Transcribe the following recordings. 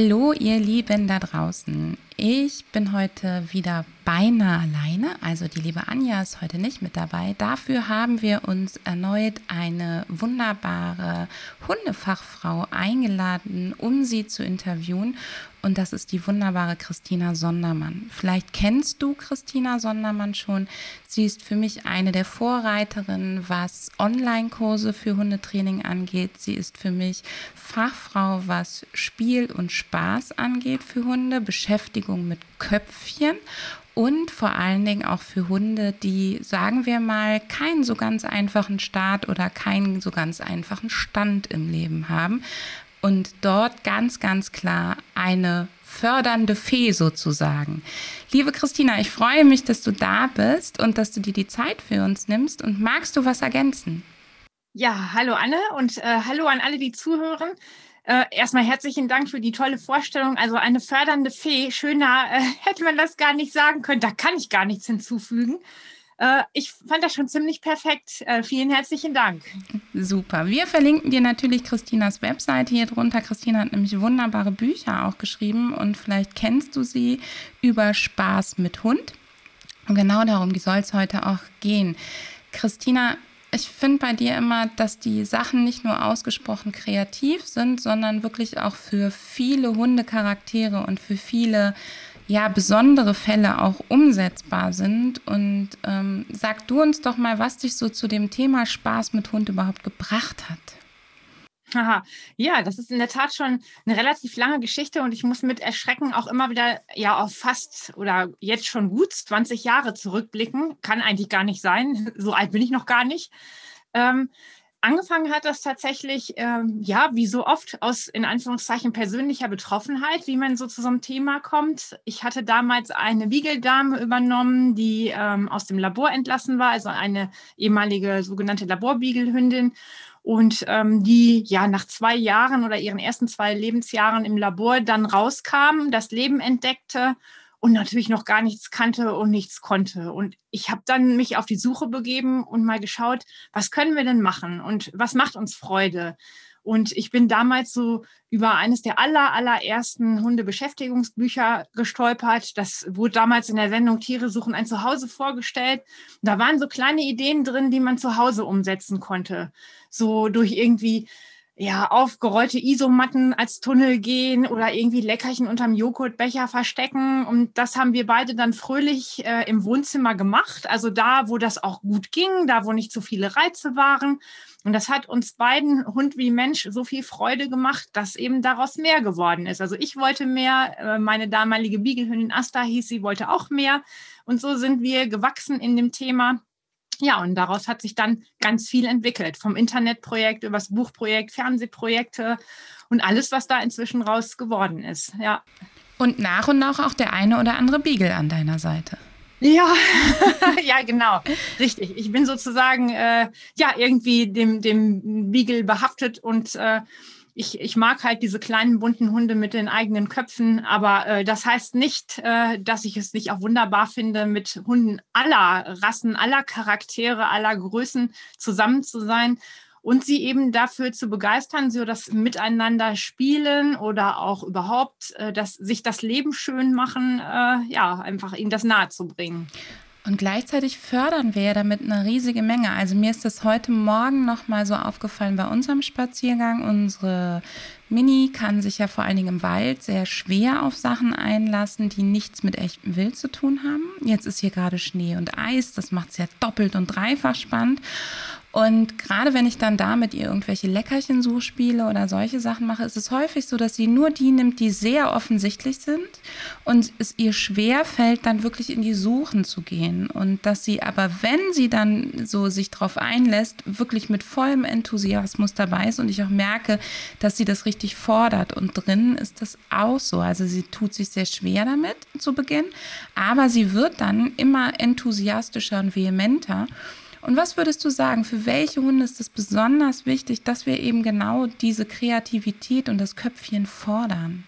Hallo, ihr Lieben da draußen. Ich bin heute wieder beinahe alleine, also die liebe Anja ist heute nicht mit dabei. Dafür haben wir uns erneut eine wunderbare Hundefachfrau eingeladen, um sie zu interviewen. Und das ist die wunderbare Christina Sondermann. Vielleicht kennst du Christina Sondermann schon. Sie ist für mich eine der Vorreiterinnen, was Online-Kurse für Hundetraining angeht. Sie ist für mich Fachfrau, was Spiel und Spaß angeht für Hunde, Beschäftigung mit Köpfchen und vor allen Dingen auch für Hunde, die, sagen wir mal, keinen so ganz einfachen Start oder keinen so ganz einfachen Stand im Leben haben, und dort ganz, ganz klar eine fördernde Fee sozusagen. Liebe Christina, ich freue mich, dass du da bist und dass du dir die Zeit für uns nimmst. Und magst du was ergänzen? Ja, hallo Anne und äh, hallo an alle, die zuhören. Äh, erstmal herzlichen Dank für die tolle Vorstellung. Also eine fördernde Fee, schöner äh, hätte man das gar nicht sagen können. Da kann ich gar nichts hinzufügen. Äh, ich fand das schon ziemlich perfekt. Äh, vielen herzlichen Dank. Super. Wir verlinken dir natürlich Christinas Webseite hier drunter. Christina hat nämlich wunderbare Bücher auch geschrieben und vielleicht kennst du sie über Spaß mit Hund. Und genau darum soll es heute auch gehen. Christina, ich finde bei dir immer, dass die Sachen nicht nur ausgesprochen kreativ sind, sondern wirklich auch für viele Hundecharaktere und für viele ja besondere Fälle auch umsetzbar sind. Und ähm, sag du uns doch mal, was dich so zu dem Thema Spaß mit Hund überhaupt gebracht hat. Aha. Ja, das ist in der Tat schon eine relativ lange Geschichte und ich muss mit Erschrecken auch immer wieder ja auf fast oder jetzt schon gut 20 Jahre zurückblicken. Kann eigentlich gar nicht sein. So alt bin ich noch gar nicht. Ähm, Angefangen hat das tatsächlich, ähm, ja, wie so oft aus in Anführungszeichen persönlicher Betroffenheit, wie man so zu so einem Thema kommt. Ich hatte damals eine Wiegeldame übernommen, die ähm, aus dem Labor entlassen war, also eine ehemalige sogenannte Laborbiegelhündin und ähm, die ja nach zwei Jahren oder ihren ersten zwei Lebensjahren im Labor dann rauskam, das Leben entdeckte und natürlich noch gar nichts kannte und nichts konnte. Und ich habe dann mich auf die Suche begeben und mal geschaut, was können wir denn machen und was macht uns Freude? Und ich bin damals so über eines der aller, allerersten Hundebeschäftigungsbücher gestolpert. Das wurde damals in der Sendung Tiere suchen ein Zuhause vorgestellt. Da waren so kleine Ideen drin, die man zu Hause umsetzen konnte. So durch irgendwie ja, aufgerollte Isomatten als Tunnel gehen oder irgendwie Leckerchen unterm Joghurtbecher verstecken. Und das haben wir beide dann fröhlich äh, im Wohnzimmer gemacht. Also da, wo das auch gut ging, da, wo nicht so viele Reize waren. Und das hat uns beiden, Hund wie Mensch, so viel Freude gemacht, dass eben daraus mehr geworden ist. Also ich wollte mehr, äh, meine damalige Biegelhündin Asta hieß, sie wollte auch mehr. Und so sind wir gewachsen in dem Thema. Ja, und daraus hat sich dann ganz viel entwickelt. Vom Internetprojekt über das Buchprojekt, Fernsehprojekte und alles, was da inzwischen raus geworden ist. Ja. Und nach und nach auch der eine oder andere Beagle an deiner Seite. Ja, ja, genau, richtig. Ich bin sozusagen äh, ja irgendwie dem, dem Beagle behaftet und äh, ich, ich mag halt diese kleinen bunten Hunde mit den eigenen Köpfen, aber äh, das heißt nicht, äh, dass ich es nicht auch wunderbar finde, mit Hunden aller Rassen, aller Charaktere, aller Größen zusammen zu sein und sie eben dafür zu begeistern, so das Miteinander spielen oder auch überhaupt äh, das, sich das Leben schön machen, äh, ja, einfach ihnen das nahe zu bringen. Und gleichzeitig fördern wir ja damit eine riesige Menge. Also mir ist das heute Morgen noch mal so aufgefallen bei unserem Spaziergang. Unsere Mini kann sich ja vor allen Dingen im Wald sehr schwer auf Sachen einlassen, die nichts mit echtem Wild zu tun haben. Jetzt ist hier gerade Schnee und Eis. Das macht es ja doppelt und dreifach spannend. Und gerade wenn ich dann da mit ihr irgendwelche Leckerchen so spiele oder solche Sachen mache, ist es häufig so, dass sie nur die nimmt, die sehr offensichtlich sind und es ihr schwer fällt, dann wirklich in die Suchen zu gehen. Und dass sie aber, wenn sie dann so sich drauf einlässt, wirklich mit vollem Enthusiasmus dabei ist und ich auch merke, dass sie das richtig fordert. Und drin ist das auch so. Also sie tut sich sehr schwer damit zu Beginn, aber sie wird dann immer enthusiastischer und vehementer. Und was würdest du sagen, für welche Hunde ist es besonders wichtig, dass wir eben genau diese Kreativität und das Köpfchen fordern?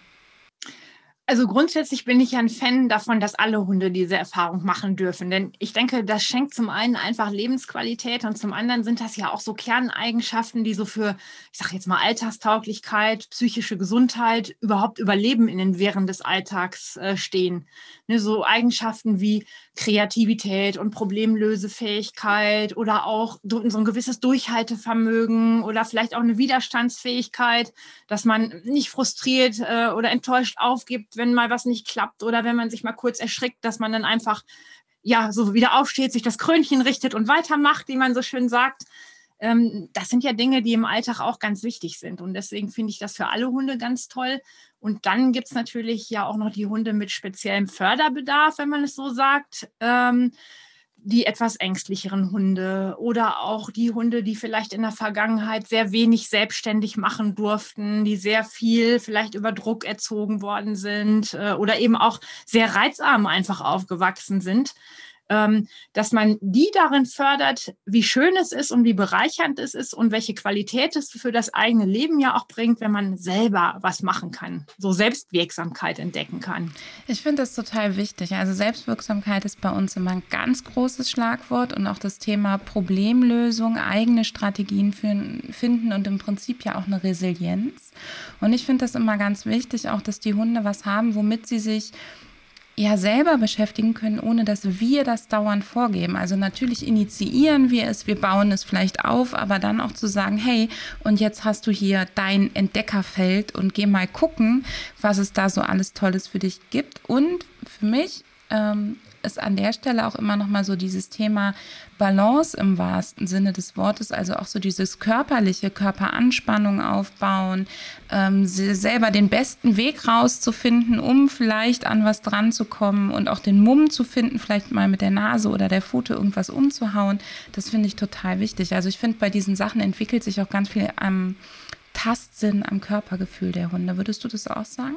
Also grundsätzlich bin ich ja ein Fan davon, dass alle Hunde diese Erfahrung machen dürfen. Denn ich denke, das schenkt zum einen einfach Lebensqualität und zum anderen sind das ja auch so Kerneigenschaften, die so für, ich sage jetzt mal, Alltagstauglichkeit, psychische Gesundheit, überhaupt Überleben in den Wehren des Alltags äh, stehen. Ne, so Eigenschaften wie Kreativität und Problemlösefähigkeit oder auch so ein gewisses Durchhaltevermögen oder vielleicht auch eine Widerstandsfähigkeit, dass man nicht frustriert äh, oder enttäuscht aufgibt, wenn mal was nicht klappt oder wenn man sich mal kurz erschrickt, dass man dann einfach ja so wieder aufsteht, sich das Krönchen richtet und weitermacht, wie man so schön sagt. Ähm, das sind ja Dinge, die im Alltag auch ganz wichtig sind. Und deswegen finde ich das für alle Hunde ganz toll. Und dann gibt es natürlich ja auch noch die Hunde mit speziellem Förderbedarf, wenn man es so sagt. Ähm, die etwas ängstlicheren Hunde oder auch die Hunde, die vielleicht in der Vergangenheit sehr wenig selbstständig machen durften, die sehr viel vielleicht über Druck erzogen worden sind äh, oder eben auch sehr reizarm einfach aufgewachsen sind. Ähm, dass man die darin fördert, wie schön es ist und wie bereichernd es ist und welche Qualität es für das eigene Leben ja auch bringt, wenn man selber was machen kann, so Selbstwirksamkeit entdecken kann. Ich finde das total wichtig. Also Selbstwirksamkeit ist bei uns immer ein ganz großes Schlagwort und auch das Thema Problemlösung, eigene Strategien finden und im Prinzip ja auch eine Resilienz. Und ich finde das immer ganz wichtig, auch dass die Hunde was haben, womit sie sich ja selber beschäftigen können, ohne dass wir das dauernd vorgeben. Also natürlich initiieren wir es, wir bauen es vielleicht auf, aber dann auch zu sagen, hey, und jetzt hast du hier dein Entdeckerfeld und geh mal gucken, was es da so alles Tolles für dich gibt. Und für mich ähm, ist an der Stelle auch immer noch mal so dieses Thema Balance im wahrsten Sinne des Wortes, also auch so dieses körperliche, Körperanspannung aufbauen, ähm, selber den besten Weg rauszufinden, um vielleicht an was dran zu kommen und auch den Mumm zu finden, vielleicht mal mit der Nase oder der Pfote irgendwas umzuhauen. Das finde ich total wichtig. Also ich finde, bei diesen Sachen entwickelt sich auch ganz viel am Tastsinn, am Körpergefühl der Hunde. Würdest du das auch sagen?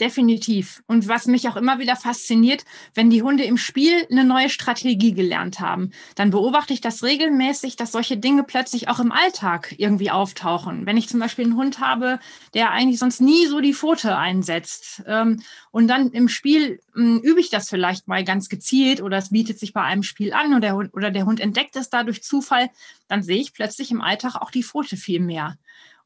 Definitiv. Und was mich auch immer wieder fasziniert, wenn die Hunde im Spiel eine neue Strategie gelernt haben, dann beobachte ich das regelmäßig, dass solche Dinge plötzlich auch im Alltag irgendwie auftauchen. Wenn ich zum Beispiel einen Hund habe, der eigentlich sonst nie so die Pfote einsetzt ähm, und dann im Spiel ähm, übe ich das vielleicht mal ganz gezielt oder es bietet sich bei einem Spiel an oder der Hund, oder der Hund entdeckt es da durch Zufall, dann sehe ich plötzlich im Alltag auch die Pfote viel mehr.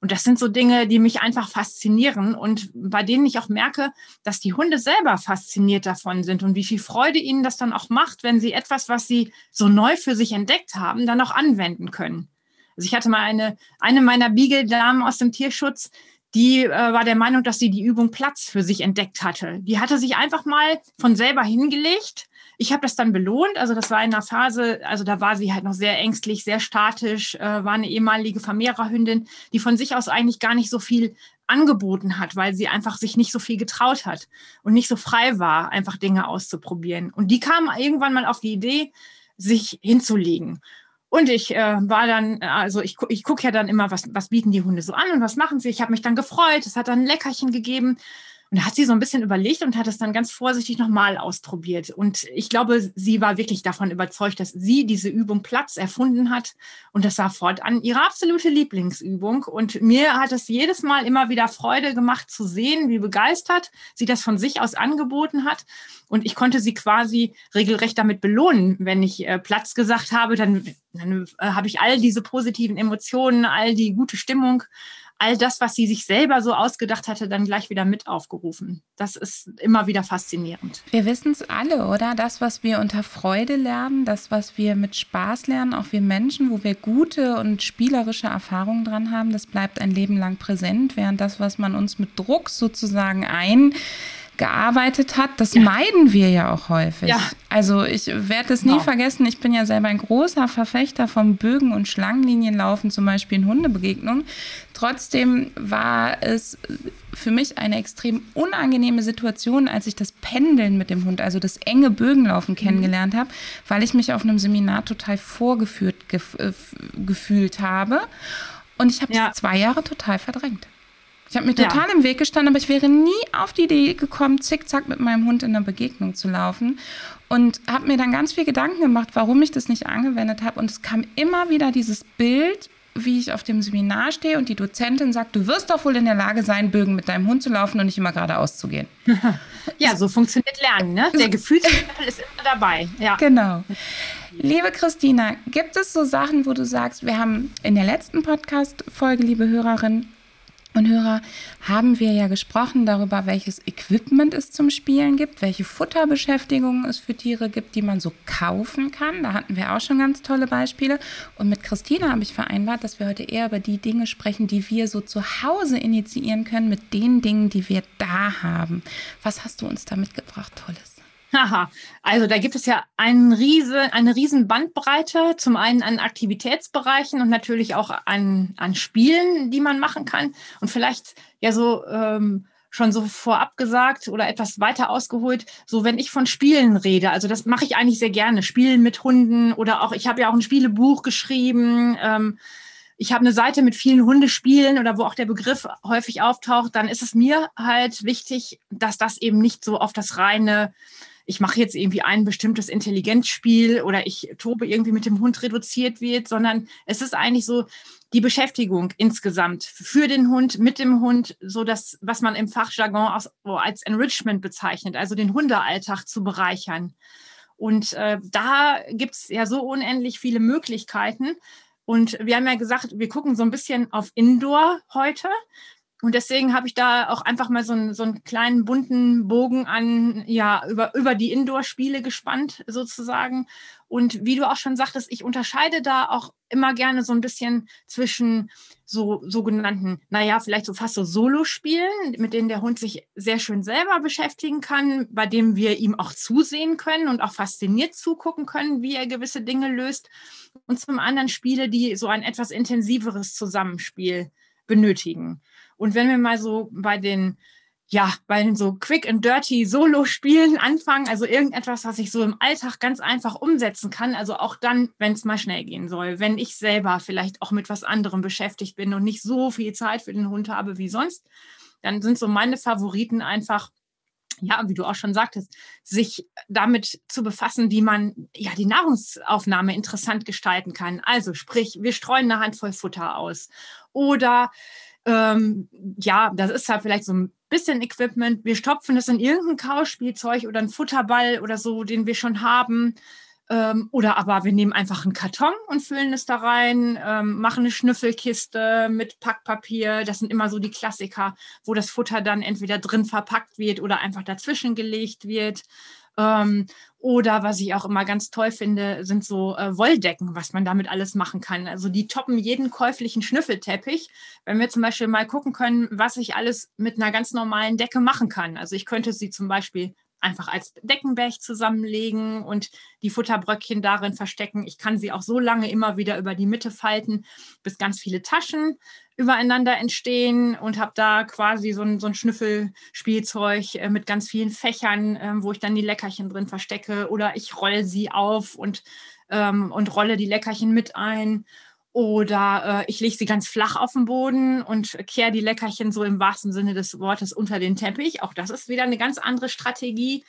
Und das sind so Dinge, die mich einfach faszinieren und bei denen ich auch merke, dass die Hunde selber fasziniert davon sind und wie viel Freude ihnen das dann auch macht, wenn sie etwas, was sie so neu für sich entdeckt haben, dann auch anwenden können. Also ich hatte mal eine, eine meiner Beagle-Damen aus dem Tierschutz, die äh, war der Meinung, dass sie die Übung Platz für sich entdeckt hatte. Die hatte sich einfach mal von selber hingelegt ich habe das dann belohnt. Also das war in einer Phase, also da war sie halt noch sehr ängstlich, sehr statisch, äh, war eine ehemalige Vermehrerhündin, die von sich aus eigentlich gar nicht so viel angeboten hat, weil sie einfach sich nicht so viel getraut hat und nicht so frei war, einfach Dinge auszuprobieren. Und die kam irgendwann mal auf die Idee, sich hinzulegen. Und ich äh, war dann, also ich, ich gucke ja dann immer, was, was bieten die Hunde so an und was machen sie. Ich habe mich dann gefreut, es hat dann ein Leckerchen gegeben. Und da hat sie so ein bisschen überlegt und hat es dann ganz vorsichtig nochmal ausprobiert. Und ich glaube, sie war wirklich davon überzeugt, dass sie diese Übung Platz erfunden hat. Und das war fortan ihre absolute Lieblingsübung. Und mir hat es jedes Mal immer wieder Freude gemacht zu sehen, wie begeistert sie das von sich aus angeboten hat. Und ich konnte sie quasi regelrecht damit belohnen. Wenn ich äh, Platz gesagt habe, dann, dann äh, habe ich all diese positiven Emotionen, all die gute Stimmung all das, was sie sich selber so ausgedacht hatte, dann gleich wieder mit aufgerufen. Das ist immer wieder faszinierend. Wir wissen es alle, oder? Das, was wir unter Freude lernen, das, was wir mit Spaß lernen, auch wir Menschen, wo wir gute und spielerische Erfahrungen dran haben, das bleibt ein Leben lang präsent, während das, was man uns mit Druck sozusagen ein gearbeitet hat, das ja. meiden wir ja auch häufig. Ja. Also ich werde es nie genau. vergessen, ich bin ja selber ein großer Verfechter vom Bögen- und Schlangenlinienlaufen, zum Beispiel in Hundebegegnungen. Trotzdem war es für mich eine extrem unangenehme Situation, als ich das Pendeln mit dem Hund, also das enge Bögenlaufen mhm. kennengelernt habe, weil ich mich auf einem Seminar total vorgeführt gef äh, gefühlt habe. Und ich habe ja. zwei Jahre total verdrängt. Ich habe mir total ja. im Weg gestanden, aber ich wäre nie auf die Idee gekommen, zickzack mit meinem Hund in einer Begegnung zu laufen. Und habe mir dann ganz viel Gedanken gemacht, warum ich das nicht angewendet habe. Und es kam immer wieder dieses Bild, wie ich auf dem Seminar stehe und die Dozentin sagt, du wirst doch wohl in der Lage sein, Bögen mit deinem Hund zu laufen und nicht immer geradeaus zu gehen. ja, so funktioniert Lernen. Ne? Der Gefühlslevel ist immer dabei. Ja. Genau. Liebe Christina, gibt es so Sachen, wo du sagst, wir haben in der letzten Podcast-Folge, liebe Hörerin, und Hörer, haben wir ja gesprochen darüber, welches Equipment es zum Spielen gibt, welche Futterbeschäftigungen es für Tiere gibt, die man so kaufen kann. Da hatten wir auch schon ganz tolle Beispiele. Und mit Christina habe ich vereinbart, dass wir heute eher über die Dinge sprechen, die wir so zu Hause initiieren können mit den Dingen, die wir da haben. Was hast du uns da mitgebracht, Tolles? Haha, also da gibt es ja einen riese, eine riesen Bandbreite, zum einen an Aktivitätsbereichen und natürlich auch an, an Spielen, die man machen kann. Und vielleicht ja so ähm, schon so vorab gesagt oder etwas weiter ausgeholt, so wenn ich von Spielen rede, also das mache ich eigentlich sehr gerne, Spielen mit Hunden oder auch, ich habe ja auch ein Spielebuch geschrieben. Ähm, ich habe eine Seite mit vielen Hundespielen oder wo auch der Begriff häufig auftaucht, dann ist es mir halt wichtig, dass das eben nicht so auf das reine ich mache jetzt irgendwie ein bestimmtes Intelligenzspiel oder ich tobe irgendwie mit dem Hund reduziert wird, sondern es ist eigentlich so die Beschäftigung insgesamt für den Hund, mit dem Hund, so das, was man im Fachjargon als, als Enrichment bezeichnet, also den Hundealltag zu bereichern. Und äh, da gibt es ja so unendlich viele Möglichkeiten. Und wir haben ja gesagt, wir gucken so ein bisschen auf Indoor heute. Und deswegen habe ich da auch einfach mal so einen, so einen kleinen bunten Bogen an, ja, über, über die Indoor-Spiele gespannt, sozusagen. Und wie du auch schon sagtest, ich unterscheide da auch immer gerne so ein bisschen zwischen so sogenannten, naja, vielleicht so fast so Solo-Spielen, mit denen der Hund sich sehr schön selber beschäftigen kann, bei dem wir ihm auch zusehen können und auch fasziniert zugucken können, wie er gewisse Dinge löst. Und zum anderen Spiele, die so ein etwas intensiveres Zusammenspiel benötigen. Und wenn wir mal so bei den ja, bei den so quick and dirty Solo-Spielen anfangen, also irgendetwas, was ich so im Alltag ganz einfach umsetzen kann, also auch dann, wenn es mal schnell gehen soll, wenn ich selber vielleicht auch mit was anderem beschäftigt bin und nicht so viel Zeit für den Hund habe wie sonst, dann sind so meine Favoriten einfach ja, wie du auch schon sagtest, sich damit zu befassen, wie man ja die Nahrungsaufnahme interessant gestalten kann. Also sprich, wir streuen eine Handvoll Futter aus oder ähm, ja, das ist halt vielleicht so ein bisschen Equipment. Wir stopfen es in irgendein Kauspielzeug oder ein Futterball oder so, den wir schon haben. Ähm, oder aber wir nehmen einfach einen Karton und füllen es da rein, ähm, machen eine Schnüffelkiste mit Packpapier. Das sind immer so die Klassiker, wo das Futter dann entweder drin verpackt wird oder einfach dazwischen gelegt wird. Ähm, oder was ich auch immer ganz toll finde, sind so äh, Wolldecken, was man damit alles machen kann. Also die toppen jeden käuflichen Schnüffelteppich. Wenn wir zum Beispiel mal gucken können, was ich alles mit einer ganz normalen Decke machen kann. Also ich könnte sie zum Beispiel einfach als Deckenberg zusammenlegen und die Futterbröckchen darin verstecken. Ich kann sie auch so lange immer wieder über die Mitte falten, bis ganz viele Taschen übereinander entstehen und habe da quasi so ein, so ein Schnüffelspielzeug äh, mit ganz vielen Fächern, äh, wo ich dann die Leckerchen drin verstecke oder ich rolle sie auf und, ähm, und rolle die Leckerchen mit ein. Oder äh, ich lege sie ganz flach auf den Boden und kehre die Leckerchen so im wahrsten Sinne des Wortes unter den Teppich. Auch das ist wieder eine ganz andere Strategie.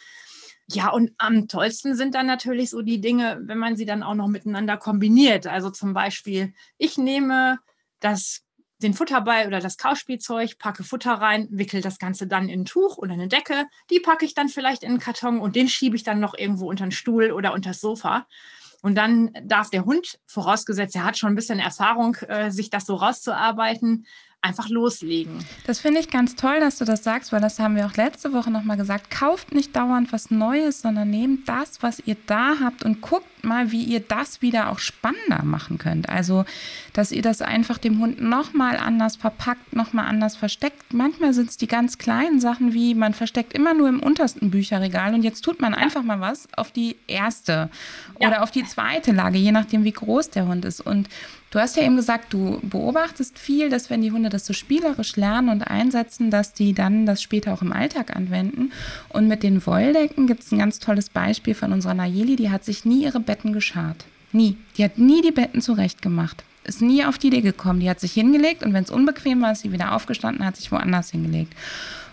Ja, und am tollsten sind dann natürlich so die Dinge, wenn man sie dann auch noch miteinander kombiniert. Also zum Beispiel, ich nehme das den Futterball oder das Kauspielzeug, packe Futter rein, wickel das Ganze dann in ein Tuch oder eine Decke. Die packe ich dann vielleicht in einen Karton und den schiebe ich dann noch irgendwo unter den Stuhl oder unter das Sofa. Und dann darf der Hund, vorausgesetzt, er hat schon ein bisschen Erfahrung, äh, sich das so rauszuarbeiten, einfach loslegen. Das finde ich ganz toll, dass du das sagst, weil das haben wir auch letzte Woche nochmal gesagt. Kauft nicht dauernd was Neues, sondern nehmt das, was ihr da habt und guckt mal, wie ihr das wieder auch spannender machen könnt. Also, dass ihr das einfach dem Hund nochmal anders verpackt, nochmal anders versteckt. Manchmal sind es die ganz kleinen Sachen, wie man versteckt immer nur im untersten Bücherregal und jetzt tut man einfach mal was auf die erste ja. oder auf die zweite Lage, je nachdem, wie groß der Hund ist. Und Du hast ja eben gesagt, du beobachtest viel, dass wenn die Hunde das so spielerisch lernen und einsetzen, dass die dann das später auch im Alltag anwenden. Und mit den Wolldecken gibt es ein ganz tolles Beispiel von unserer Nayeli, die hat sich nie ihre Betten geschart. Nie. Die hat nie die Betten zurecht gemacht. Ist nie auf die Idee gekommen. Die hat sich hingelegt und wenn es unbequem war, ist sie wieder aufgestanden, hat sich woanders hingelegt.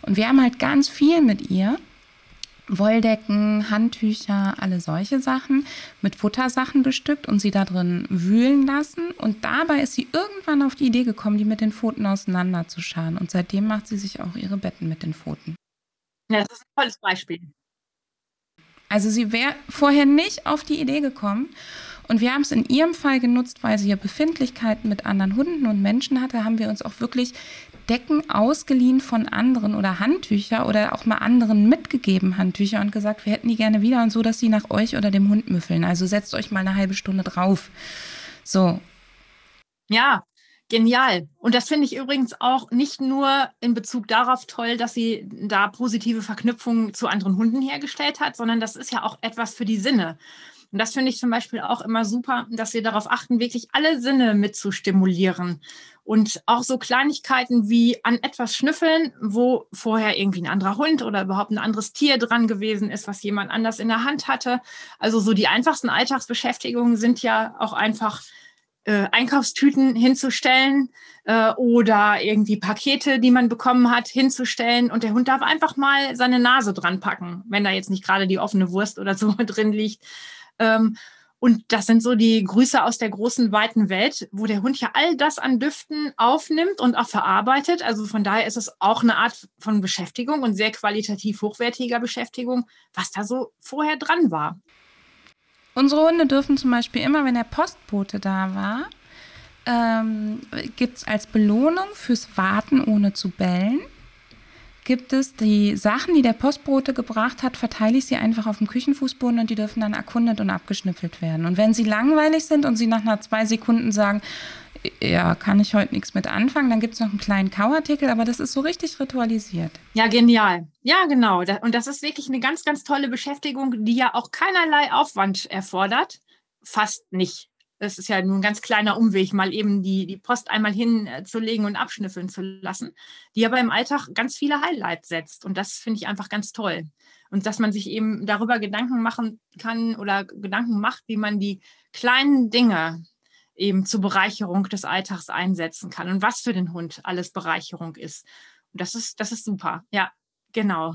Und wir haben halt ganz viel mit ihr Wolldecken, Handtücher, alle solche Sachen mit Futtersachen bestückt und sie da drin wühlen lassen. Und dabei ist sie irgendwann auf die Idee gekommen, die mit den Pfoten auseinanderzuscharen. Und seitdem macht sie sich auch ihre Betten mit den Pfoten. Ja, das ist ein tolles Beispiel. Also sie wäre vorher nicht auf die Idee gekommen. Und wir haben es in ihrem Fall genutzt, weil sie ja Befindlichkeiten mit anderen Hunden und Menschen hatte, haben wir uns auch wirklich Decken ausgeliehen von anderen oder Handtücher oder auch mal anderen mitgegeben Handtücher und gesagt, wir hätten die gerne wieder und so, dass sie nach euch oder dem Hund müffeln. Also setzt euch mal eine halbe Stunde drauf. So. Ja, genial. Und das finde ich übrigens auch nicht nur in Bezug darauf toll, dass sie da positive Verknüpfungen zu anderen Hunden hergestellt hat, sondern das ist ja auch etwas für die Sinne. Und das finde ich zum Beispiel auch immer super, dass wir darauf achten, wirklich alle Sinne mitzustimulieren. Und auch so Kleinigkeiten wie an etwas schnüffeln, wo vorher irgendwie ein anderer Hund oder überhaupt ein anderes Tier dran gewesen ist, was jemand anders in der Hand hatte. Also so die einfachsten Alltagsbeschäftigungen sind ja auch einfach äh, Einkaufstüten hinzustellen äh, oder irgendwie Pakete, die man bekommen hat, hinzustellen. Und der Hund darf einfach mal seine Nase dran packen, wenn da jetzt nicht gerade die offene Wurst oder so drin liegt. Ähm, und das sind so die Grüße aus der großen, weiten Welt, wo der Hund ja all das an Düften aufnimmt und auch verarbeitet. Also von daher ist es auch eine Art von Beschäftigung und sehr qualitativ hochwertiger Beschäftigung, was da so vorher dran war. Unsere Hunde dürfen zum Beispiel immer, wenn der Postbote da war, ähm, gibt es als Belohnung fürs Warten ohne zu bellen, gibt es die Sachen, die der Postbote gebracht hat, verteile ich sie einfach auf dem Küchenfußboden und die dürfen dann erkundet und abgeschnüffelt werden. Und wenn sie langweilig sind und sie nach einer zwei Sekunden sagen, ja, kann ich heute nichts mit anfangen, dann gibt es noch einen kleinen Kauartikel, aber das ist so richtig ritualisiert. Ja, genial. Ja, genau. Und das ist wirklich eine ganz, ganz tolle Beschäftigung, die ja auch keinerlei Aufwand erfordert. Fast nicht. Es ist ja nur ein ganz kleiner Umweg, mal eben die, die Post einmal hinzulegen und abschnüffeln zu lassen, die aber im Alltag ganz viele Highlights setzt. Und das finde ich einfach ganz toll. Und dass man sich eben darüber Gedanken machen kann oder Gedanken macht, wie man die kleinen Dinge eben zur Bereicherung des Alltags einsetzen kann und was für den Hund alles Bereicherung ist. Und das ist, das ist super. Ja, genau.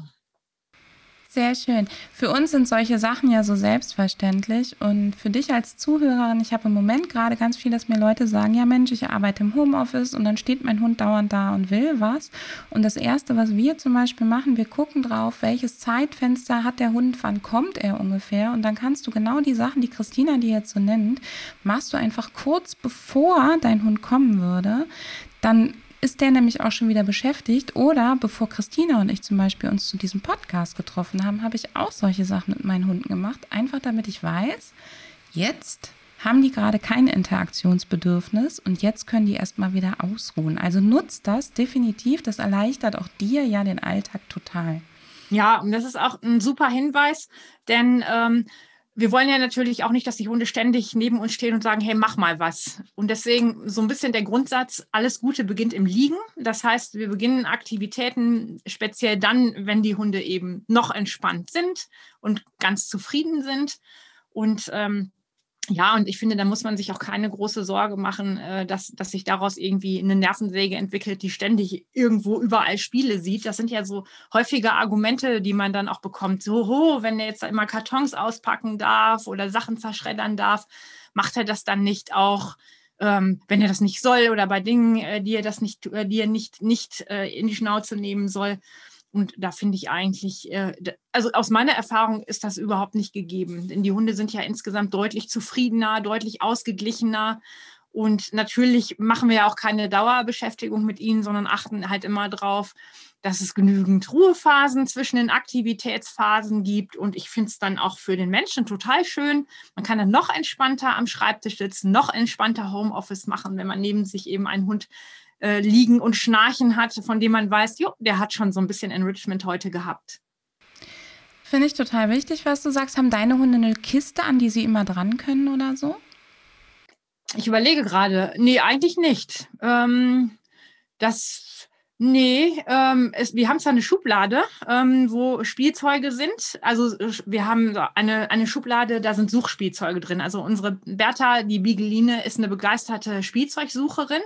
Sehr schön. Für uns sind solche Sachen ja so selbstverständlich. Und für dich als Zuhörerin, ich habe im Moment gerade ganz viel, dass mir Leute sagen, ja Mensch, ich arbeite im Homeoffice und dann steht mein Hund dauernd da und will was. Und das Erste, was wir zum Beispiel machen, wir gucken drauf, welches Zeitfenster hat der Hund, wann kommt er ungefähr. Und dann kannst du genau die Sachen, die Christina dir jetzt so nennt, machst du einfach kurz bevor dein Hund kommen würde. Dann ist der nämlich auch schon wieder beschäftigt. Oder bevor Christina und ich zum Beispiel uns zu diesem Podcast getroffen haben, habe ich auch solche Sachen mit meinen Hunden gemacht. Einfach damit ich weiß, jetzt haben die gerade kein Interaktionsbedürfnis und jetzt können die erstmal wieder ausruhen. Also nutzt das definitiv. Das erleichtert auch dir ja den Alltag total. Ja, und das ist auch ein super Hinweis, denn ähm, wir wollen ja natürlich auch nicht, dass die Hunde ständig neben uns stehen und sagen, hey, mach mal was. Und deswegen so ein bisschen der Grundsatz, alles Gute beginnt im Liegen. Das heißt, wir beginnen Aktivitäten speziell dann, wenn die Hunde eben noch entspannt sind und ganz zufrieden sind. Und ähm, ja, und ich finde, da muss man sich auch keine große Sorge machen, äh, dass, dass sich daraus irgendwie eine Nervensäge entwickelt, die ständig irgendwo überall Spiele sieht. Das sind ja so häufige Argumente, die man dann auch bekommt. So, ho, wenn er jetzt immer Kartons auspacken darf oder Sachen zerschreddern darf, macht er das dann nicht auch, ähm, wenn er das nicht soll oder bei Dingen, äh, die er das nicht, äh, die er nicht, nicht in die Schnauze nehmen soll. Und da finde ich eigentlich, äh, also aus meiner Erfahrung ist das überhaupt nicht gegeben. Denn die Hunde sind ja insgesamt deutlich zufriedener, deutlich ausgeglichener. Und natürlich machen wir ja auch keine Dauerbeschäftigung mit ihnen, sondern achten halt immer drauf, dass es genügend Ruhephasen zwischen den Aktivitätsphasen gibt. Und ich finde es dann auch für den Menschen total schön. Man kann dann noch entspannter am Schreibtisch sitzen, noch entspannter Homeoffice machen, wenn man neben sich eben einen Hund äh, liegen und schnarchen hat, von dem man weiß, jo, der hat schon so ein bisschen Enrichment heute gehabt. Finde ich total wichtig, was du sagst. Haben deine Hunde eine Kiste, an die sie immer dran können oder so? Ich überlege gerade. Nee, eigentlich nicht. Ähm, das, nee, ähm, es, wir haben zwar eine Schublade, ähm, wo Spielzeuge sind. Also wir haben eine, eine Schublade, da sind Suchspielzeuge drin. Also unsere Bertha, die Bigeline, ist eine begeisterte Spielzeugsucherin.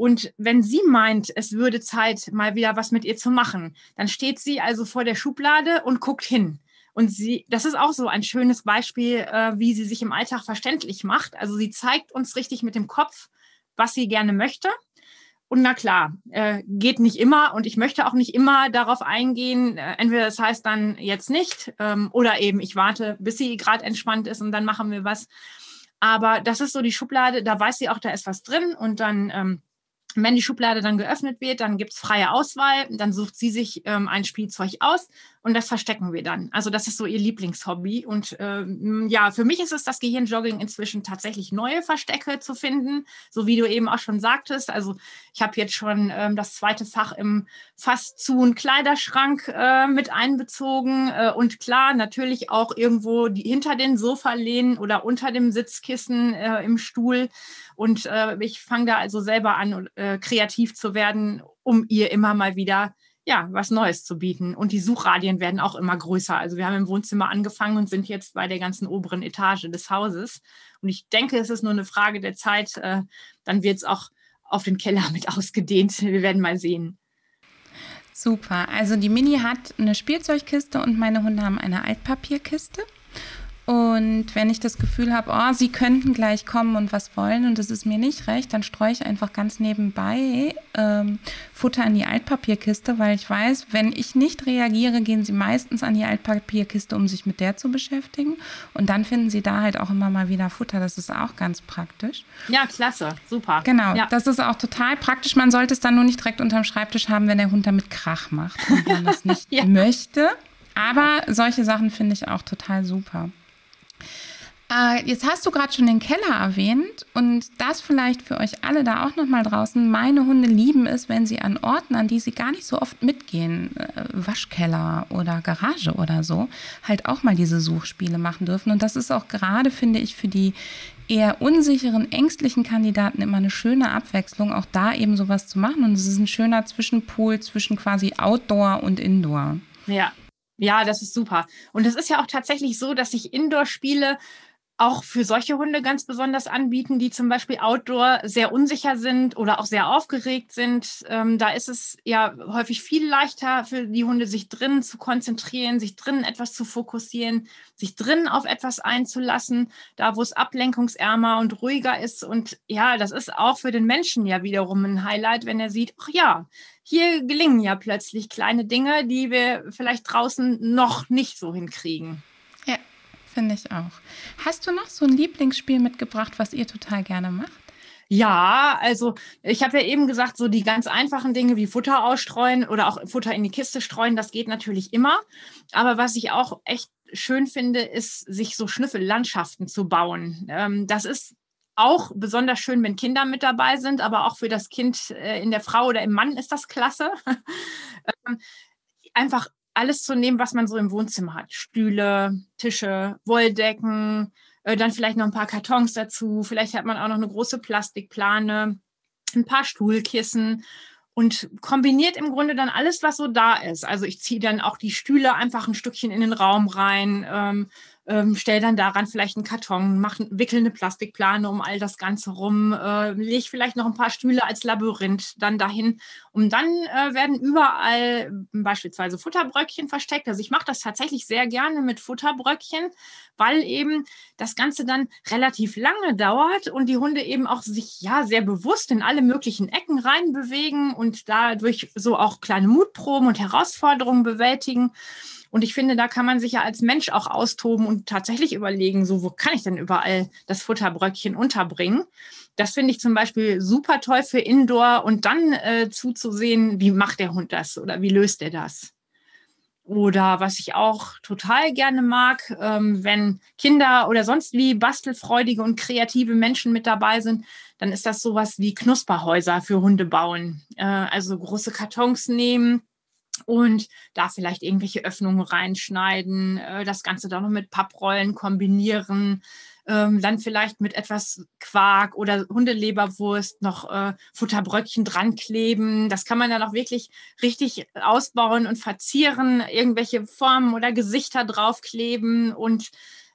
Und wenn sie meint, es würde Zeit, mal wieder was mit ihr zu machen, dann steht sie also vor der Schublade und guckt hin. Und sie, das ist auch so ein schönes Beispiel, äh, wie sie sich im Alltag verständlich macht. Also sie zeigt uns richtig mit dem Kopf, was sie gerne möchte. Und na klar, äh, geht nicht immer und ich möchte auch nicht immer darauf eingehen. Äh, entweder das heißt dann jetzt nicht ähm, oder eben ich warte, bis sie gerade entspannt ist und dann machen wir was. Aber das ist so die Schublade, da weiß sie auch, da ist was drin und dann ähm, wenn die Schublade dann geöffnet wird, dann gibt es freie Auswahl, dann sucht sie sich ähm, ein Spielzeug aus und das verstecken wir dann. Also das ist so ihr Lieblingshobby. Und ähm, ja, für mich ist es das Gehirnjogging inzwischen tatsächlich neue Verstecke zu finden, so wie du eben auch schon sagtest. Also ich habe jetzt schon ähm, das zweite Fach im fast zu einen Kleiderschrank äh, mit einbezogen äh, und klar natürlich auch irgendwo die, hinter den Sofalehnen oder unter dem Sitzkissen äh, im Stuhl. Und äh, ich fange da also selber an, äh, kreativ zu werden, um ihr immer mal wieder ja, was Neues zu bieten. Und die Suchradien werden auch immer größer. Also wir haben im Wohnzimmer angefangen und sind jetzt bei der ganzen oberen Etage des Hauses. Und ich denke, es ist nur eine Frage der Zeit. Äh, dann wird es auch auf den Keller mit ausgedehnt. Wir werden mal sehen. Super. Also die Mini hat eine Spielzeugkiste und meine Hunde haben eine Altpapierkiste. Und wenn ich das Gefühl habe, oh, sie könnten gleich kommen und was wollen und das ist mir nicht recht, dann streue ich einfach ganz nebenbei ähm, Futter in die Altpapierkiste, weil ich weiß, wenn ich nicht reagiere, gehen sie meistens an die Altpapierkiste, um sich mit der zu beschäftigen. Und dann finden sie da halt auch immer mal wieder Futter. Das ist auch ganz praktisch. Ja, klasse, super. Genau, ja. das ist auch total praktisch. Man sollte es dann nur nicht direkt unterm Schreibtisch haben, wenn der Hund damit Krach macht und man das nicht ja. möchte. Aber solche Sachen finde ich auch total super. Äh, jetzt hast du gerade schon den Keller erwähnt und das vielleicht für euch alle da auch nochmal draußen. Meine Hunde lieben es, wenn sie an Orten, an die sie gar nicht so oft mitgehen, äh, Waschkeller oder Garage oder so, halt auch mal diese Suchspiele machen dürfen. Und das ist auch gerade, finde ich, für die eher unsicheren, ängstlichen Kandidaten immer eine schöne Abwechslung, auch da eben sowas zu machen. Und es ist ein schöner Zwischenpol zwischen quasi Outdoor und Indoor. Ja, ja, das ist super. Und es ist ja auch tatsächlich so, dass sich Indoor-Spiele auch für solche Hunde ganz besonders anbieten, die zum Beispiel outdoor sehr unsicher sind oder auch sehr aufgeregt sind. Ähm, da ist es ja häufig viel leichter für die Hunde, sich drinnen zu konzentrieren, sich drinnen etwas zu fokussieren, sich drinnen auf etwas einzulassen, da wo es ablenkungsärmer und ruhiger ist. Und ja, das ist auch für den Menschen ja wiederum ein Highlight, wenn er sieht, ach ja, hier gelingen ja plötzlich kleine Dinge, die wir vielleicht draußen noch nicht so hinkriegen. Finde ich auch. Hast du noch so ein Lieblingsspiel mitgebracht, was ihr total gerne macht? Ja, also ich habe ja eben gesagt, so die ganz einfachen Dinge wie Futter ausstreuen oder auch Futter in die Kiste streuen, das geht natürlich immer. Aber was ich auch echt schön finde, ist, sich so Schnüffellandschaften zu bauen. Ähm, das ist auch besonders schön, wenn Kinder mit dabei sind, aber auch für das Kind äh, in der Frau oder im Mann ist das klasse. ähm, einfach alles zu nehmen, was man so im Wohnzimmer hat. Stühle, Tische, Wolldecken, äh, dann vielleicht noch ein paar Kartons dazu. Vielleicht hat man auch noch eine große Plastikplane, ein paar Stuhlkissen und kombiniert im Grunde dann alles, was so da ist. Also ich ziehe dann auch die Stühle einfach ein Stückchen in den Raum rein, ähm, ähm, stell dann daran vielleicht einen Karton, mach, wickel eine Plastikplane um all das Ganze rum, äh, leg vielleicht noch ein paar Stühle als Labyrinth dann dahin. Und dann äh, werden überall beispielsweise Futterbröckchen versteckt. Also ich mache das tatsächlich sehr gerne mit Futterbröckchen, weil eben das Ganze dann relativ lange dauert und die Hunde eben auch sich ja sehr bewusst in alle möglichen Ecken reinbewegen und dadurch so auch kleine Mutproben und Herausforderungen bewältigen. Und ich finde, da kann man sich ja als Mensch auch austoben und tatsächlich überlegen, so, wo kann ich denn überall das Futterbröckchen unterbringen? Das finde ich zum Beispiel super toll für Indoor und dann äh, zuzusehen, wie macht der Hund das oder wie löst er das? Oder was ich auch total gerne mag, ähm, wenn Kinder oder sonst wie bastelfreudige und kreative Menschen mit dabei sind, dann ist das sowas wie Knusperhäuser für Hunde bauen. Äh, also große Kartons nehmen und da vielleicht irgendwelche Öffnungen reinschneiden, äh, das Ganze dann noch mit Papprollen kombinieren, ähm, dann vielleicht mit etwas Quark oder Hundeleberwurst noch äh, Futterbröckchen dran kleben. Das kann man dann auch wirklich richtig ausbauen und verzieren, irgendwelche Formen oder Gesichter draufkleben. Und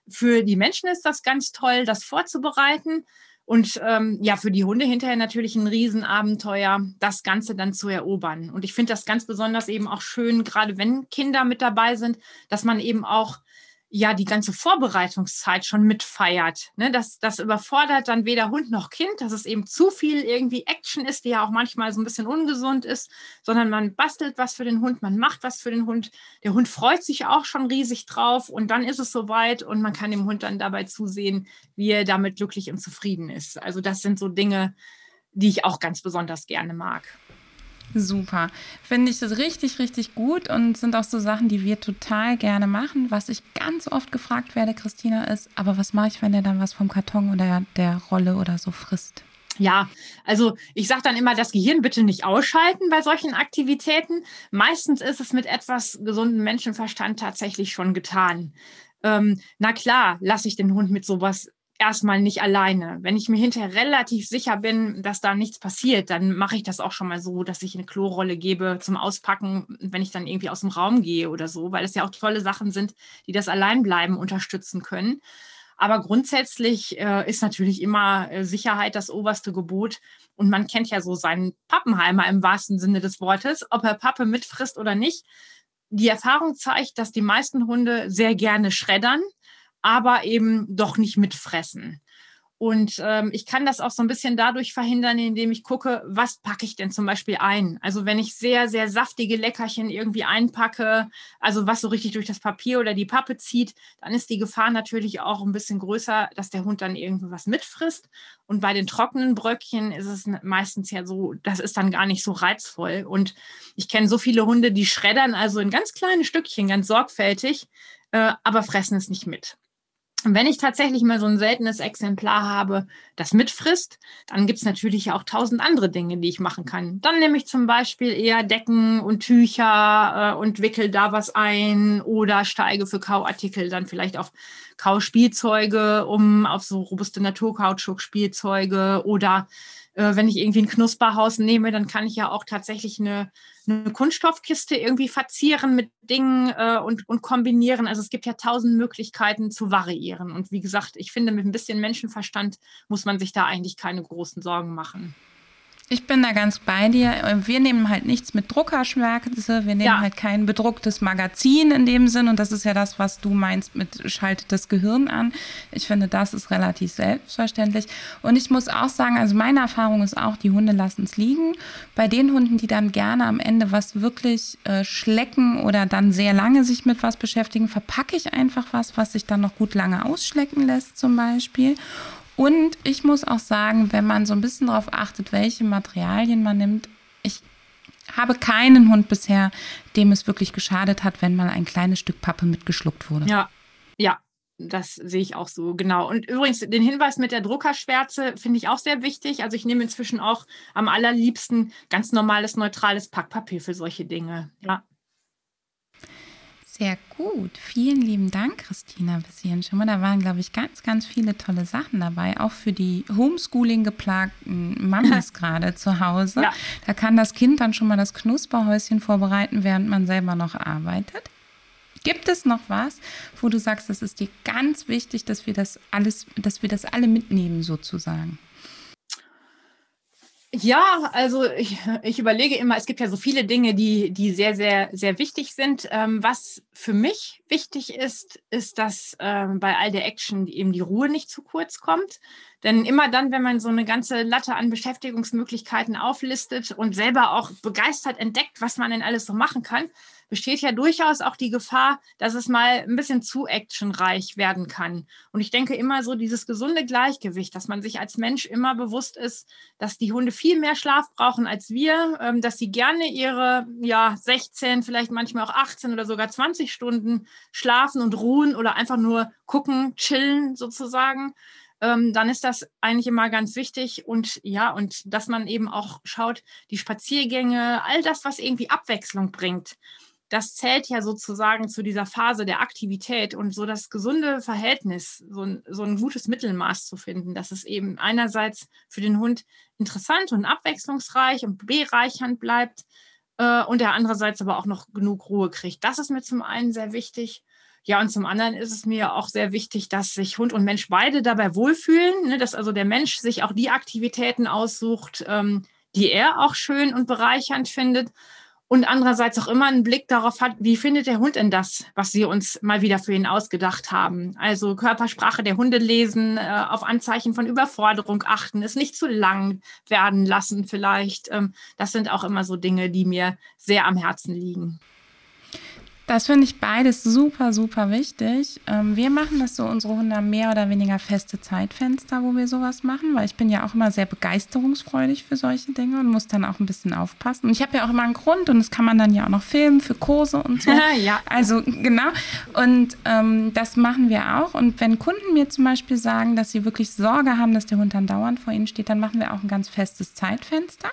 für die Menschen ist das ganz toll, das vorzubereiten. Und ähm, ja, für die Hunde hinterher natürlich ein Riesenabenteuer, das Ganze dann zu erobern. Und ich finde das ganz besonders eben auch schön, gerade wenn Kinder mit dabei sind, dass man eben auch ja die ganze Vorbereitungszeit schon mitfeiert. Ne? Das, das überfordert dann weder Hund noch Kind, dass es eben zu viel irgendwie Action ist, die ja auch manchmal so ein bisschen ungesund ist, sondern man bastelt was für den Hund, man macht was für den Hund. Der Hund freut sich auch schon riesig drauf und dann ist es soweit und man kann dem Hund dann dabei zusehen, wie er damit glücklich und zufrieden ist. Also das sind so Dinge, die ich auch ganz besonders gerne mag. Super. Finde ich das richtig, richtig gut und sind auch so Sachen, die wir total gerne machen. Was ich ganz oft gefragt werde, Christina, ist, aber was mache ich, wenn der dann was vom Karton oder der Rolle oder so frisst? Ja, also ich sage dann immer, das Gehirn bitte nicht ausschalten bei solchen Aktivitäten. Meistens ist es mit etwas gesundem Menschenverstand tatsächlich schon getan. Ähm, na klar, lasse ich den Hund mit sowas erstmal nicht alleine. Wenn ich mir hinterher relativ sicher bin, dass da nichts passiert, dann mache ich das auch schon mal so, dass ich eine Klorolle gebe zum Auspacken, wenn ich dann irgendwie aus dem Raum gehe oder so, weil es ja auch tolle Sachen sind, die das Alleinbleiben unterstützen können. Aber grundsätzlich äh, ist natürlich immer äh, Sicherheit das oberste Gebot. Und man kennt ja so seinen Pappenheimer im wahrsten Sinne des Wortes, ob er Pappe mitfrisst oder nicht. Die Erfahrung zeigt, dass die meisten Hunde sehr gerne schreddern aber eben doch nicht mitfressen. Und ähm, ich kann das auch so ein bisschen dadurch verhindern, indem ich gucke, was packe ich denn zum Beispiel ein? Also wenn ich sehr, sehr saftige Leckerchen irgendwie einpacke, also was so richtig durch das Papier oder die Pappe zieht, dann ist die Gefahr natürlich auch ein bisschen größer, dass der Hund dann irgendwie was mitfrisst. Und bei den trockenen Bröckchen ist es meistens ja so, das ist dann gar nicht so reizvoll. Und ich kenne so viele Hunde, die schreddern also in ganz kleine Stückchen, ganz sorgfältig, äh, aber fressen es nicht mit. Wenn ich tatsächlich mal so ein seltenes Exemplar habe, das mitfrisst, dann gibt es natürlich auch tausend andere Dinge, die ich machen kann. Dann nehme ich zum Beispiel eher Decken und Tücher äh, und wickel da was ein oder steige für Kauartikel dann vielleicht auf Kauspielzeuge um, auf so robuste Naturkautschuk-Spielzeuge oder äh, wenn ich irgendwie ein Knusperhaus nehme, dann kann ich ja auch tatsächlich eine, eine Kunststoffkiste irgendwie verzieren mit Dingen äh, und, und kombinieren. Also es gibt ja tausend Möglichkeiten zu variieren. Und wie gesagt, ich finde, mit ein bisschen Menschenverstand muss man sich da eigentlich keine großen Sorgen machen. Ich bin da ganz bei dir. Wir nehmen halt nichts mit Druckerschwärze. Wir nehmen ja. halt kein bedrucktes Magazin in dem Sinn. Und das ist ja das, was du meinst mit schaltet das Gehirn an. Ich finde, das ist relativ selbstverständlich. Und ich muss auch sagen, also meine Erfahrung ist auch, die Hunde lassen es liegen. Bei den Hunden, die dann gerne am Ende was wirklich äh, schlecken oder dann sehr lange sich mit was beschäftigen, verpacke ich einfach was, was sich dann noch gut lange ausschlecken lässt zum Beispiel. Und ich muss auch sagen, wenn man so ein bisschen darauf achtet, welche Materialien man nimmt, ich habe keinen Hund bisher, dem es wirklich geschadet hat, wenn mal ein kleines Stück Pappe mitgeschluckt wurde. Ja, ja, das sehe ich auch so, genau. Und übrigens, den Hinweis mit der Druckerschwärze finde ich auch sehr wichtig. Also ich nehme inzwischen auch am allerliebsten ganz normales, neutrales Packpapier für solche Dinge. Ja. Sehr gut. Vielen lieben Dank, Christina, bis hierhin schon mal. Da waren, glaube ich, ganz, ganz viele tolle Sachen dabei, auch für die Homeschooling geplagten Mamis gerade zu Hause. Ja. Da kann das Kind dann schon mal das Knusperhäuschen vorbereiten, während man selber noch arbeitet. Gibt es noch was, wo du sagst, das ist dir ganz wichtig, dass wir das alles, dass wir das alle mitnehmen sozusagen? Ja, also ich, ich, überlege immer, es gibt ja so viele Dinge, die, die sehr, sehr, sehr wichtig sind. Ähm, was für mich wichtig ist, ist, dass ähm, bei all der Action eben die Ruhe nicht zu kurz kommt. Denn immer dann, wenn man so eine ganze Latte an Beschäftigungsmöglichkeiten auflistet und selber auch begeistert entdeckt, was man denn alles so machen kann, besteht ja durchaus auch die Gefahr, dass es mal ein bisschen zu actionreich werden kann. Und ich denke immer so dieses gesunde Gleichgewicht, dass man sich als Mensch immer bewusst ist, dass die Hunde viel mehr Schlaf brauchen als wir, ähm, dass sie gerne ihre ja 16, vielleicht manchmal auch 18 oder sogar 20 Stunden schlafen und ruhen oder einfach nur gucken, chillen sozusagen ähm, dann ist das eigentlich immer ganz wichtig. Und ja, und dass man eben auch schaut, die Spaziergänge, all das, was irgendwie Abwechslung bringt, das zählt ja sozusagen zu dieser Phase der Aktivität und so das gesunde Verhältnis, so ein, so ein gutes Mittelmaß zu finden, dass es eben einerseits für den Hund interessant und abwechslungsreich und bereichernd bleibt äh, und er andererseits aber auch noch genug Ruhe kriegt. Das ist mir zum einen sehr wichtig. Ja, und zum anderen ist es mir auch sehr wichtig, dass sich Hund und Mensch beide dabei wohlfühlen, ne, dass also der Mensch sich auch die Aktivitäten aussucht, ähm, die er auch schön und bereichernd findet und andererseits auch immer einen Blick darauf hat, wie findet der Hund denn das, was sie uns mal wieder für ihn ausgedacht haben. Also Körpersprache der Hunde lesen, äh, auf Anzeichen von Überforderung achten, es nicht zu lang werden lassen vielleicht. Ähm, das sind auch immer so Dinge, die mir sehr am Herzen liegen. Das finde ich beides super, super wichtig. Ähm, wir machen das so, unsere Hunde haben mehr oder weniger feste Zeitfenster, wo wir sowas machen, weil ich bin ja auch immer sehr begeisterungsfreudig für solche Dinge und muss dann auch ein bisschen aufpassen. Und ich habe ja auch immer einen Grund und das kann man dann ja auch noch filmen für Kurse und so. ja. Also genau. Und ähm, das machen wir auch. Und wenn Kunden mir zum Beispiel sagen, dass sie wirklich Sorge haben, dass der Hund dann dauernd vor ihnen steht, dann machen wir auch ein ganz festes Zeitfenster.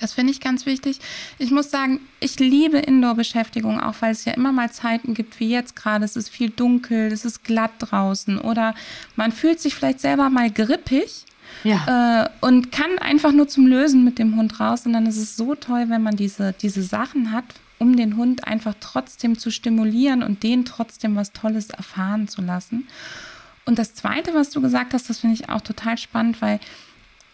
Das finde ich ganz wichtig. Ich muss sagen, ich liebe Indoor-Beschäftigung, auch weil es ja immer mal Zeiten gibt, wie jetzt gerade. Es ist viel dunkel, es ist glatt draußen oder man fühlt sich vielleicht selber mal grippig. Ja. Äh, und kann einfach nur zum Lösen mit dem Hund raus. Und dann ist es so toll, wenn man diese, diese Sachen hat, um den Hund einfach trotzdem zu stimulieren und den trotzdem was Tolles erfahren zu lassen. Und das Zweite, was du gesagt hast, das finde ich auch total spannend, weil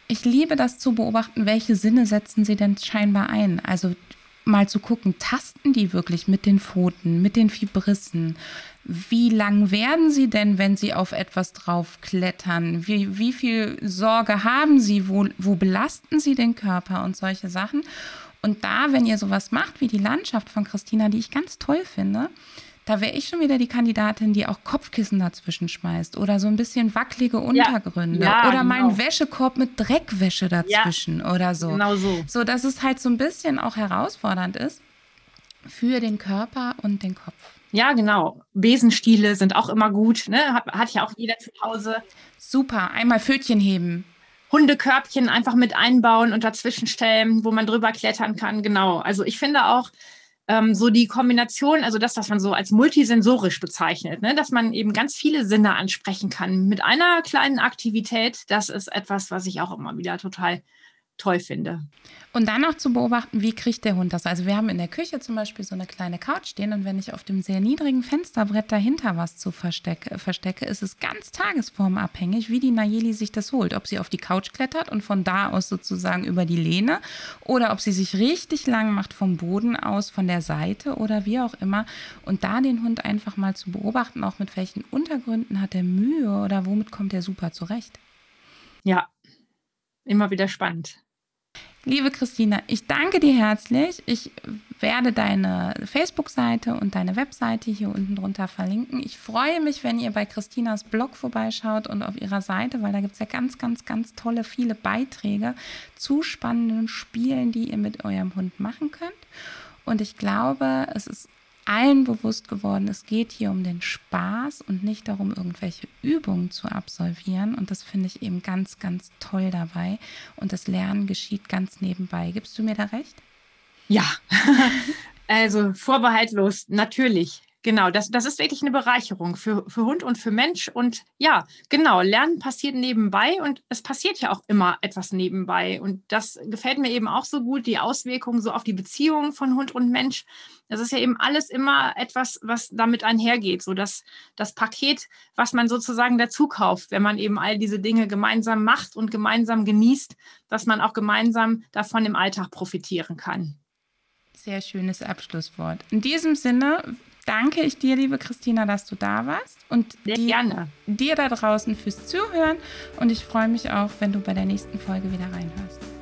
ich liebe das zu beobachten, welche Sinne setzen sie denn scheinbar ein. Also mal zu gucken, tasten die wirklich mit den Pfoten, mit den Fibrissen? Wie lang werden sie denn, wenn sie auf etwas draufklettern? Wie, wie viel Sorge haben sie? Wo, wo belasten sie den Körper und solche Sachen? Und da, wenn ihr sowas macht wie die Landschaft von Christina, die ich ganz toll finde, da wäre ich schon wieder die Kandidatin, die auch Kopfkissen dazwischen schmeißt oder so ein bisschen wackelige Untergründe ja, ja, oder genau. meinen Wäschekorb mit Dreckwäsche dazwischen ja, oder so. Genau so. So, dass es halt so ein bisschen auch herausfordernd ist für den Körper und den Kopf. Ja, genau. Besenstiele sind auch immer gut. Ne? Hat, hat ja auch jeder zu Hause. Super. Einmal Pfötchen heben. Hundekörbchen einfach mit einbauen und dazwischen stellen, wo man drüber klettern kann. Genau. Also ich finde auch, ähm, so die Kombination, also das, was man so als multisensorisch bezeichnet, ne, dass man eben ganz viele Sinne ansprechen kann mit einer kleinen Aktivität, das ist etwas, was ich auch immer wieder total toll finde. Und dann auch zu beobachten, wie kriegt der Hund das? Also wir haben in der Küche zum Beispiel so eine kleine Couch stehen und wenn ich auf dem sehr niedrigen Fensterbrett dahinter was zu verstecke, verstecke ist es ganz tagesformabhängig, wie die Nayeli sich das holt. Ob sie auf die Couch klettert und von da aus sozusagen über die Lehne oder ob sie sich richtig lang macht vom Boden aus, von der Seite oder wie auch immer. Und da den Hund einfach mal zu beobachten, auch mit welchen Untergründen hat er Mühe oder womit kommt er super zurecht. Ja, immer wieder spannend. Liebe Christina, ich danke dir herzlich. Ich werde deine Facebook-Seite und deine Webseite hier unten drunter verlinken. Ich freue mich, wenn ihr bei Christinas Blog vorbeischaut und auf ihrer Seite, weil da gibt es ja ganz, ganz, ganz tolle, viele Beiträge zu spannenden Spielen, die ihr mit eurem Hund machen könnt. Und ich glaube, es ist allen bewusst geworden, es geht hier um den Spaß und nicht darum, irgendwelche Übungen zu absolvieren. Und das finde ich eben ganz, ganz toll dabei. Und das Lernen geschieht ganz nebenbei. Gibst du mir da recht? Ja, also vorbehaltlos, natürlich. Genau, das, das ist wirklich eine Bereicherung für, für Hund und für Mensch. Und ja, genau, Lernen passiert nebenbei und es passiert ja auch immer etwas nebenbei. Und das gefällt mir eben auch so gut, die Auswirkungen so auf die Beziehung von Hund und Mensch. Das ist ja eben alles immer etwas, was damit einhergeht. So dass das Paket, was man sozusagen dazu kauft, wenn man eben all diese Dinge gemeinsam macht und gemeinsam genießt, dass man auch gemeinsam davon im Alltag profitieren kann. Sehr schönes Abschlusswort. In diesem Sinne danke ich dir, liebe Christina, dass du da warst. Und gerne. dir da draußen fürs Zuhören. Und ich freue mich auch, wenn du bei der nächsten Folge wieder reinhörst.